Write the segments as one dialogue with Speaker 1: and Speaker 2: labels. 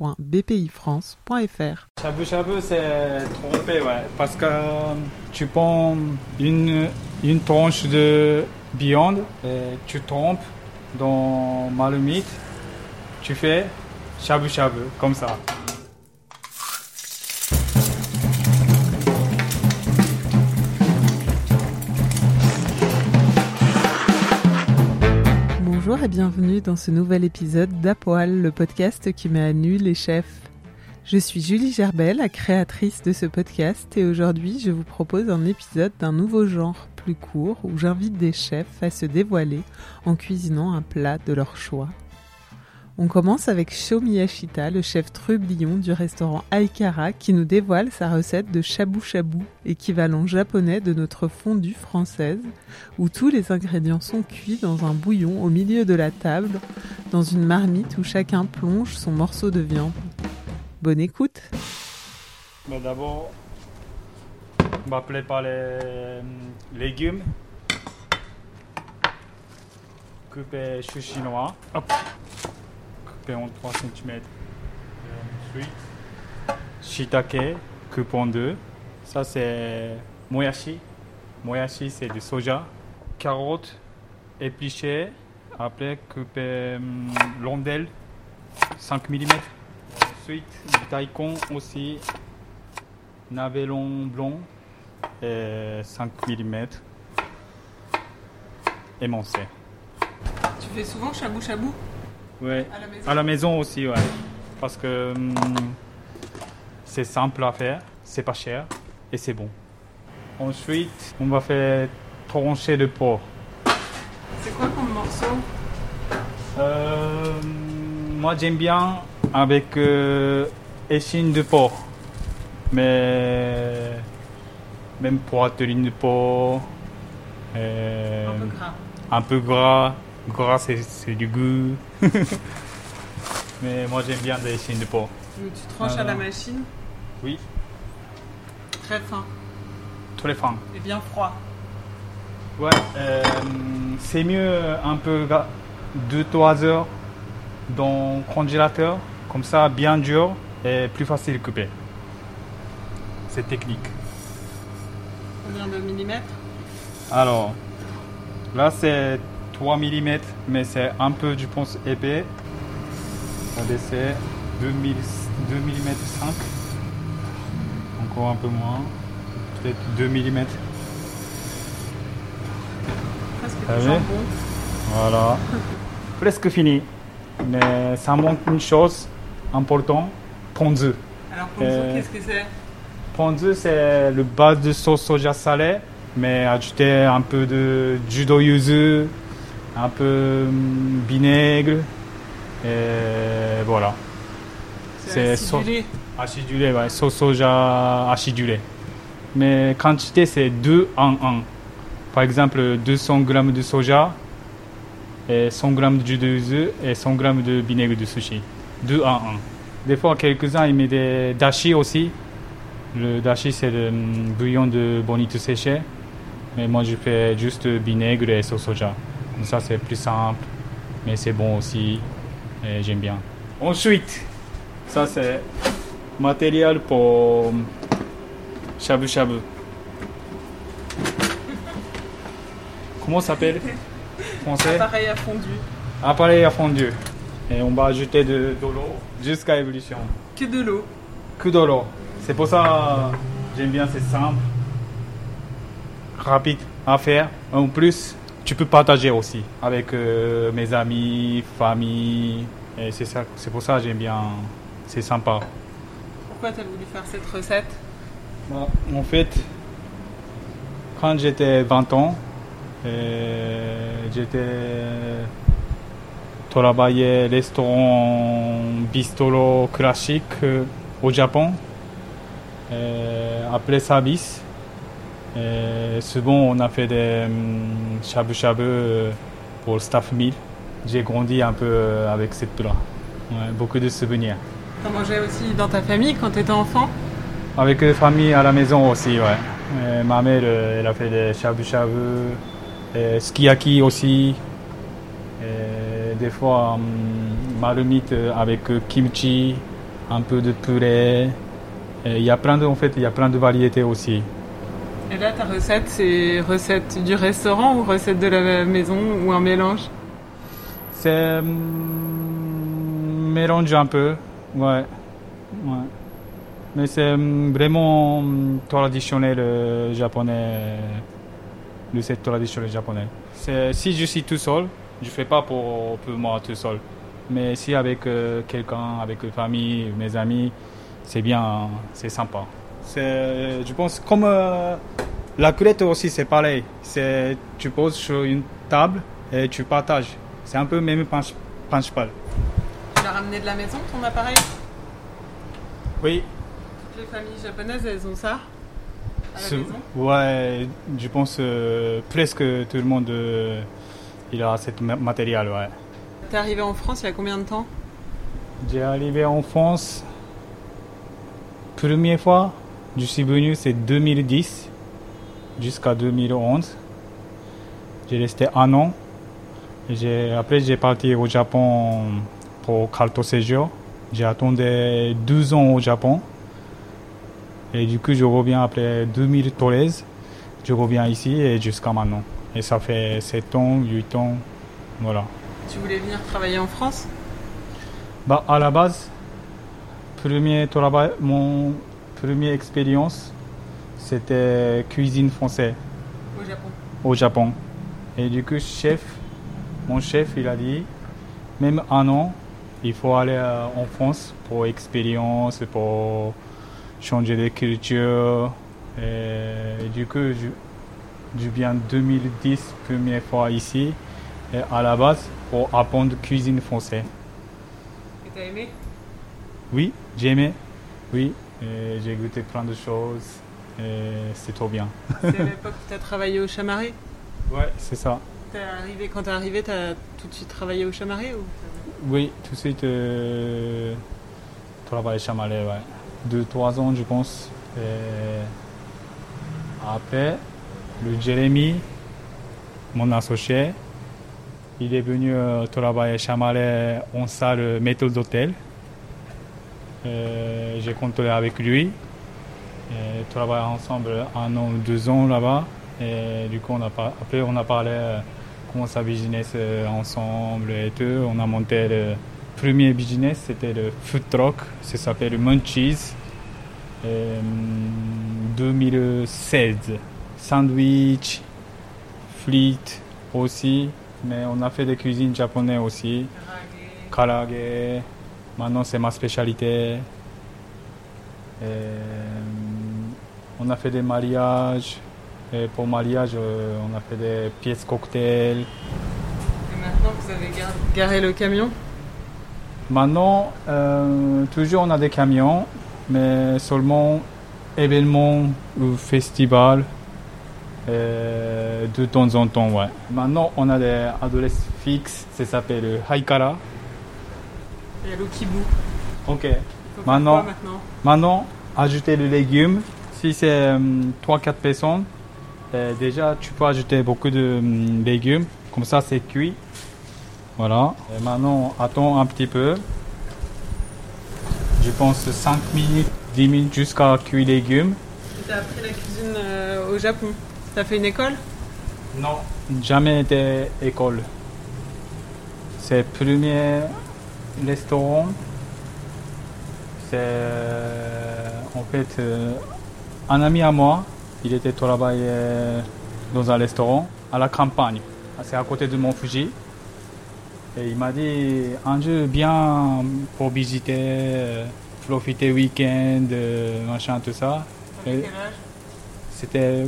Speaker 1: flash.bpifrance.fr.
Speaker 2: Shabu shabu, c'est trompé, ouais. Parce que tu prends une, une tranche de viande et tu trompes dans marmite. Tu fais shabu shabu, comme ça.
Speaker 1: Et bienvenue dans ce nouvel épisode d'Apoil, le podcast qui met à nu les chefs. Je suis Julie Gerbel, la créatrice de ce podcast, et aujourd'hui je vous propose un épisode d'un nouveau genre plus court où j'invite des chefs à se dévoiler en cuisinant un plat de leur choix. On commence avec Sho Miyashita, le chef trublion du restaurant Aikara, qui nous dévoile sa recette de shabu shabu, équivalent japonais de notre fondue française, où tous les ingrédients sont cuits dans un bouillon au milieu de la table, dans une marmite où chacun plonge son morceau de viande. Bonne écoute
Speaker 2: Mais d'abord, on va les euh, légumes. Couper chinois. Hop. Couper en 3 cm. Ensuite, shiitake, coupe en deux. Ça c'est moyashi. Moyashi c'est du soja. Carottes épluchées. Après, couper hum, rondelles 5 mm. Ensuite, daikon aussi. Navelon blanc et 5 mm. Émoncé.
Speaker 1: Tu fais souvent shabu shabu
Speaker 2: Ouais.
Speaker 1: à la maison
Speaker 2: À la maison aussi, ouais. Parce que hum, c'est simple à faire, c'est pas cher et c'est bon. Ensuite, on va faire trancher de porc.
Speaker 1: C'est quoi comme morceau?
Speaker 2: Euh, moi, j'aime bien avec euh, échine de porc. Mais même poitrine de porc. euh,
Speaker 1: Un peu gras.
Speaker 2: un peu gras. Gras, c'est c'est du goût. Mais moi, j'aime bien des échines de porc.
Speaker 1: Tu
Speaker 2: tranches à la
Speaker 1: machine
Speaker 2: Oui,
Speaker 1: Très fin
Speaker 2: très fin.
Speaker 1: et bien froid.
Speaker 2: Ouais, euh, c'est mieux un peu 2-3 heures dans le congélateur, comme ça bien dur et plus facile à couper. C'est technique.
Speaker 1: Combien de millimètres?
Speaker 2: Alors, là c'est 3 mm, mais c'est un peu, je pense, épais. Regardez, c'est 2 mm 5. Encore un peu moins. Peut-être 2 mm.
Speaker 1: Presque
Speaker 2: du. Voilà. Presque fini. Mais ça manque une chose importante, ponzu.
Speaker 1: Alors
Speaker 2: ponzu, Euh,
Speaker 1: qu'est-ce que c'est?
Speaker 2: Ponzu, c'est le base de sauce soja salée, mais ajouter un peu de judo yuzu, un peu hum, vinaigre, et voilà. C'est
Speaker 1: acidulé.
Speaker 2: Acidulé, ouais, sauce soja acidulé. Mais quantité, c'est 2 en 1. Par exemple, 200 g de soja, et 100 g de judo yuzu et 100 g de vinaigre de sushi. 2 en 1. Des fois, quelques-uns, ils mettent des dashi aussi. Le dashi, c'est le hum, bouillon de bonito séché. Mais moi, je fais juste vinaigre et sauce soja. Comme ça, c'est plus simple. Mais c'est bon aussi. Et j'aime bien. Ensuite, ça, c'est matériel pour shabu shabu. Comment ça s'appelle français
Speaker 1: Appareil à fondu.
Speaker 2: Appareil à fondu. Et on va ajouter de, de l'eau jusqu'à ébullition.
Speaker 1: Que de l'eau.
Speaker 2: Que de l'eau. C'est pour ça j'aime bien, c'est simple, rapide à faire. En plus, tu peux partager aussi avec euh, mes amis, famille. Et c'est ça, c'est pour ça que j'aime bien. C'est sympa.
Speaker 1: Pourquoi tu as voulu faire cette recette?
Speaker 2: Bah, en fait, quand j'étais 20 ans, j'étais travaillé restaurant bistro classique euh, au Japon. Euh, après service, euh, souvent on a fait des hum, shabu shabu euh, pour le staff meal. J'ai grandi un peu euh, avec cette plat. Ouais, beaucoup de souvenirs.
Speaker 1: T'en mangeais aussi dans ta famille quand t'étais enfant?
Speaker 2: Avec la famille à la maison aussi, ouais. Ma mère, elle a fait des shabu shabu, euh, skiyaki aussi. Et des fois, hum, marmite avec kimchi, un peu de purée. Il y a plein de, en fait, il y a plein de variétés aussi.
Speaker 1: Et là, ta recette, c'est recette du restaurant ou recette de la maison ou un mélange?
Speaker 2: C'est hum, mélange un peu, ouais. Mais c'est hum, vraiment hum, traditionnel euh, japonais, euh, le set traditionnel japonais. Si je suis tout seul, je fais pas pour, moi tout seul. Mais si avec euh, quelqu'un, avec la famille, mes amis, c'est bien, c'est sympa. C'est, je pense, comme euh, la culette aussi, c'est pareil. C'est, tu poses sur une table et tu partages. C'est un peu même princi- principal.
Speaker 1: Tu l'as ramené de la maison, ton appareil?
Speaker 2: Oui.
Speaker 1: Toutes les familles japonaises, elles ont ça? À la
Speaker 2: Ce-
Speaker 1: maison?
Speaker 2: ouais, je pense euh, presque tout le monde euh, il a ce matériel. Ouais.
Speaker 1: T'es arrivé en France il y a combien de temps?
Speaker 2: J'ai arrivé en France, première fois, je suis venu c'est 2010 jusqu'à 2011. J'ai resté un an. J'ai- après j'ai parti au Japon pour carte séjour. J'ai attendu 12 ans au Japon. Et du coup je reviens après 2013. Je reviens ici et jusqu'à maintenant. Et ça fait 7 ans, 8 ans. Voilà.
Speaker 1: Tu voulais venir travailler en France?
Speaker 2: Bah, à la base, premier travail, mon première expérience, c'était cuisine française
Speaker 1: au Japon
Speaker 2: au Japon. Et du coup, chef, mon chef, il a dit, même un an, il faut aller euh, en France pour expérience, pour changer de culture. Et, du coup, je, je viens 2010, première fois ici, et à la base, pour apprendre cuisine française.
Speaker 1: Et t'as aimé?
Speaker 2: Oui, j'ai aimé. Oui, j'ai goûté plein de choses. Et c'est trop bien.
Speaker 1: C'est à l'époque où t'as travaillé au Chamarré
Speaker 2: Ouais, c'est ça.
Speaker 1: T'es arrivé, quand t'es arrivé, t'as tout de suite travaillé au Chamarré ou
Speaker 2: Oui, tout de suite, euh, travail chamalais, ouais. Deux, trois ans, je pense. Et après, le Jérémy, mon associé, il est venu euh, travailler chamalais en salle méthode d'hôtel. Euh, J'ai contrôlé avec lui. Et travaillé ensemble un an, deux ans là-bas. Et du coup, on a après, on a parlé euh, comment ça business euh, ensemble et tout. On a monté le premier business, c'était le food truck, ça s'appelle Munchies. Euh, 2016. Sandwich, fleet aussi, mais on a fait des cuisines japonaises aussi. Karage, maintenant c'est ma spécialité. Euh, on a fait des mariages. Et pour mariage, euh, on a fait des pièces cocktails.
Speaker 1: Et maintenant, vous avez gar- garé le camion?
Speaker 2: Maintenant, euh, toujours on a des camions, mais seulement événements ou festivals de temps en temps. Ouais. Maintenant, on a des adresses fixes, ça s'appelle le Haikara.
Speaker 1: Il y a.
Speaker 2: Ok. Maintenant-
Speaker 1: maintenant
Speaker 2: Maintenant, ajouter les légumes. Si c'est 3-4 personnes, euh, déjà tu peux ajouter beaucoup de hum, légumes. Comme ça, c'est cuit. Voilà. Et maintenant, attends un petit peu. Je pense 5 minutes, 10 minutes jusqu'à cuire les légumes.
Speaker 1: t'as appris la cuisine euh, au Japon T'as fait une école?
Speaker 2: Non, jamais été école. C'est premier restaurant. C'est euh, en fait euh, un ami à moi. Il était travaillé dans un restaurant à la campagne. C'est à côté de Mont Fuji. Et il m'a dit un jeu bien pour visiter, euh, profiter week-end, euh, machin, tout ça. C'était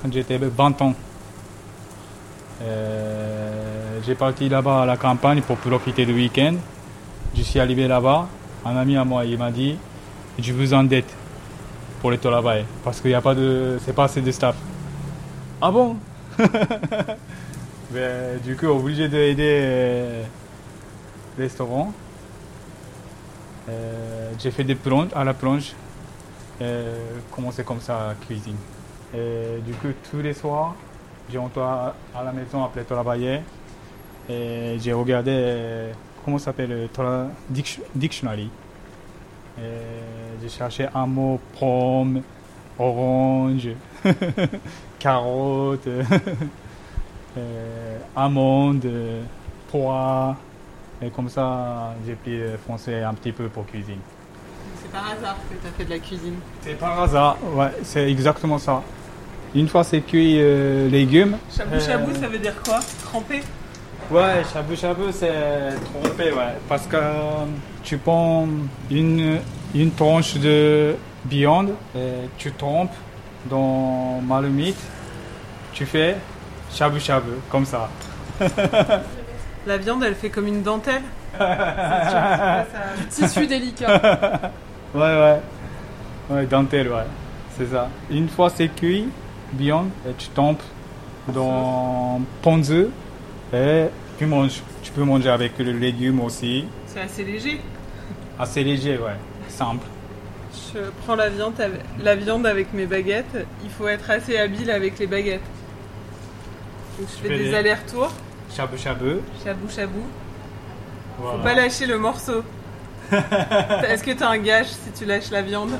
Speaker 2: quand j'étais 20 ans. Euh, j'ai parti là-bas à la campagne pour profiter du week-end. Je suis arrivé là-bas. Un ami à moi, il m'a dit Je vous endette pour le travail parce qu'il n'y a pas de. C'est pas assez de staff. Ah bon? Mais, Du coup, obligé d'aider euh, le restaurant. Euh, j'ai fait des plonges à la plonge. Euh, commencé comme ça à cuisine? Et du coup, tous les soirs, j'ai rentré à la maison après travailler et j'ai regardé euh, comment ça s'appelle dic- dictionary? Et J'ai cherché un mot pomme, orange, carotte, euh, amande, pois. Et comme ça, j'ai pris français un petit peu pour cuisine.
Speaker 1: C'est par hasard que t'as fait de la cuisine.
Speaker 2: C'est par hasard, ouais, c'est exactement ça. Une fois c'est cuit euh, légumes.
Speaker 1: Chabou chabou, ça veut dire quoi? Trempé?
Speaker 2: Ouais, shabu shabu c'est trompé, ouais. Parce que euh, tu prends une, une tranche de viande et tu trompes dans marmite, tu fais shabu shabu, comme ça.
Speaker 1: La viande, elle fait comme une dentelle
Speaker 3: Tissu délicat.
Speaker 2: Ouais, ouais. Ouais, dentelle, ouais. C'est ça. Une fois c'est cuit, viande, et tu tombes dans ponzu et tu manges. Tu peux manger avec le légume aussi.
Speaker 1: C'est assez léger.
Speaker 2: Assez léger, ouais. Simple.
Speaker 1: Je prends la viande, avec, la viande avec mes baguettes. Il faut être assez habile avec les baguettes. Donc, je fais
Speaker 2: fais
Speaker 1: des allers-retours,
Speaker 2: Shabu shabu.
Speaker 1: chabou chabou.
Speaker 2: Voilà.
Speaker 1: Faut pas lâcher le morceau. Est-ce que t'as un gage si tu lâches la viande?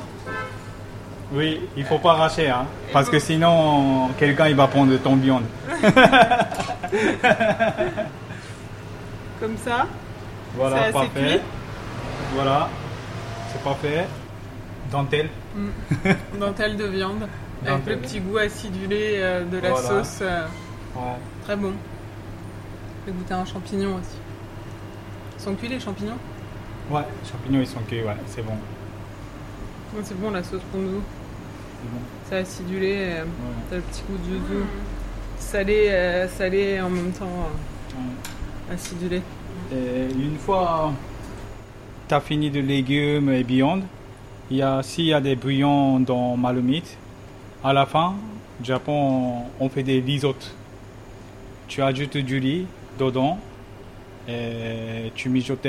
Speaker 2: Oui, il faut pas arracher, hein, parce que sinon quelqu'un il va prendre ton viande.
Speaker 1: Comme ça
Speaker 2: Voilà,
Speaker 1: assez
Speaker 2: parfait.
Speaker 1: cuit
Speaker 2: Voilà, c'est parfait. Dentelle.
Speaker 1: Dentelle de viande. Avec le petit goût acidulé euh, de la
Speaker 2: Voilà.
Speaker 1: sauce. euh,
Speaker 2: Ouais.
Speaker 1: très bon. Je vais goûter un champignon aussi. Ils sont cuits les champignons?
Speaker 2: Ouais, champignons ils sont cuits, ouais, c'est bon.
Speaker 1: C'est bon la sauce ponzu.
Speaker 2: C'est bon.
Speaker 1: C'est acidulé. euh,
Speaker 2: Ouais.
Speaker 1: T'as le petit goût de yuzu. Salé, euh, salé en même temps euh, acidulé.
Speaker 2: Et une fois tu as fini de légumes et viande, il y a, s'il y a des bouillons dans marmite, à la fin, au Japon, on fait des risottos. Tu ajoutes du riz dedans et tu mijotes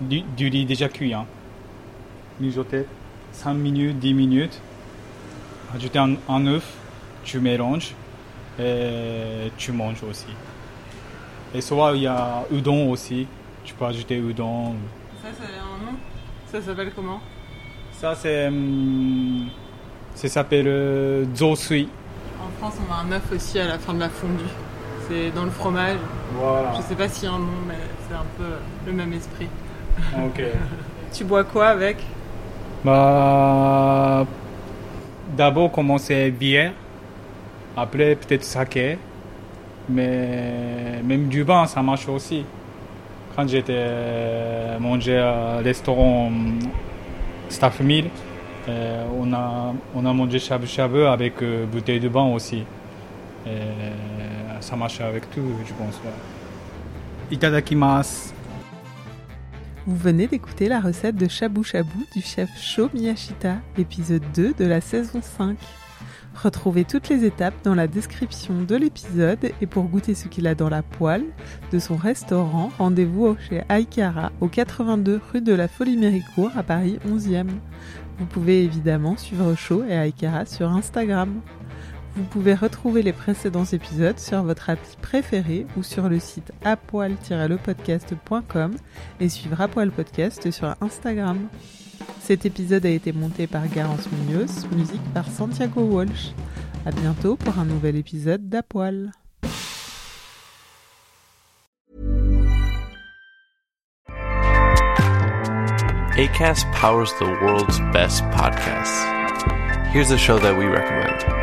Speaker 2: du, du riz déjà cuit. Hein. Mijoter 5 minutes, 10 minutes. Ajouter un, un œuf, tu mélanges et tu manges aussi. Et soit il y a udon aussi. Tu peux ajouter udon.
Speaker 1: Ça, ça a un nom Ça s'appelle comment?
Speaker 2: Ça, c'est. hum, Ça s'appelle euh, zosui.
Speaker 1: En France, on a un œuf aussi à la fin de la fondue. C'est dans le fromage.
Speaker 2: Voilà.
Speaker 1: Je sais pas s'il y a un nom, mais c'est un peu le même esprit.
Speaker 2: Ok.
Speaker 1: Tu bois quoi avec?
Speaker 2: Bah. D'abord, commencer bière. Après, peut-être saké. Mais même du vin, ça marche aussi. Quand j'étais manger à restaurant Staff Meal, euh, on, a, on a mangé shabu shabu avec euh, bouteille de vin aussi. Ça marche avec tout, je pense. Itadakimasu.
Speaker 1: Vous venez d'écouter la recette de Shabu Shabu du chef Sho Miyashita, épisode 2 de la saison 5. Retrouvez toutes les étapes dans la description de l'épisode et pour goûter ce qu'il a dans la poêle de son restaurant, rendez-vous chez Aikara au 82 rue de la Folie Méricourt à Paris 11e. Vous pouvez évidemment suivre Sho et Aikara sur Instagram. Vous pouvez retrouver les précédents épisodes sur votre appli préférée ou sur le site apoil-lepodcast.com et suivre à poil podcast sur Instagram. Cet épisode a été monté par Garance Munoz, musique par Santiago Walsh. À bientôt pour un nouvel épisode d'Apoil.
Speaker 4: ACAST powers the world's best podcasts. Here's a show that we recommend.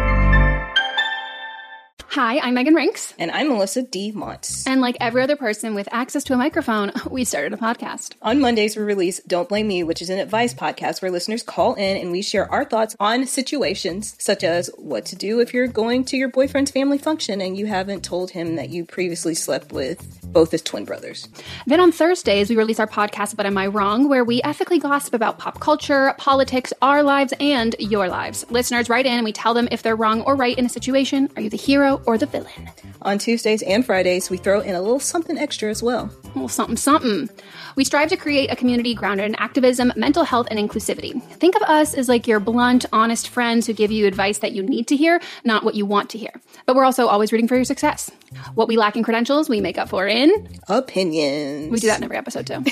Speaker 5: Hi, I'm Megan Rinks.
Speaker 6: And I'm Melissa D. Montz.
Speaker 5: And like every other person with access to a microphone, we started a podcast.
Speaker 6: On Mondays, we release Don't Blame Me, which is an advice podcast where listeners call in and we share our thoughts on situations such as what to do if you're going to your boyfriend's family function and you haven't told him that you previously slept with both as twin brothers.
Speaker 5: Then on Thursdays, we release our podcast, But Am I Wrong, where we ethically gossip about pop culture, politics, our lives, and your lives. Listeners write in and we tell them if they're wrong or right in a situation. Are you the hero or the villain?
Speaker 6: On Tuesdays and Fridays, we throw in a little something extra as well.
Speaker 5: Well, something, something. We strive to create a community grounded in activism, mental health, and inclusivity. Think of us as like your blunt, honest friends who give you advice that you need to hear, not what you want to hear. But we're also always rooting for your success. What we lack in credentials, we make up for in
Speaker 6: opinions.
Speaker 5: We do that in every episode too.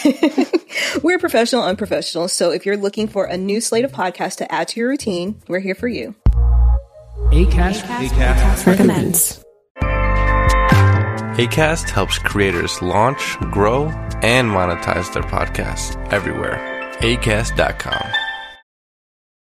Speaker 6: we're professional, unprofessional. So if you're looking for a new slate of podcasts to add to your routine, we're here for you.
Speaker 7: ACAST, ACAST, ACAST recommends.
Speaker 4: ACAST helps creators launch, grow, and monetize their podcasts everywhere. ACAST.com.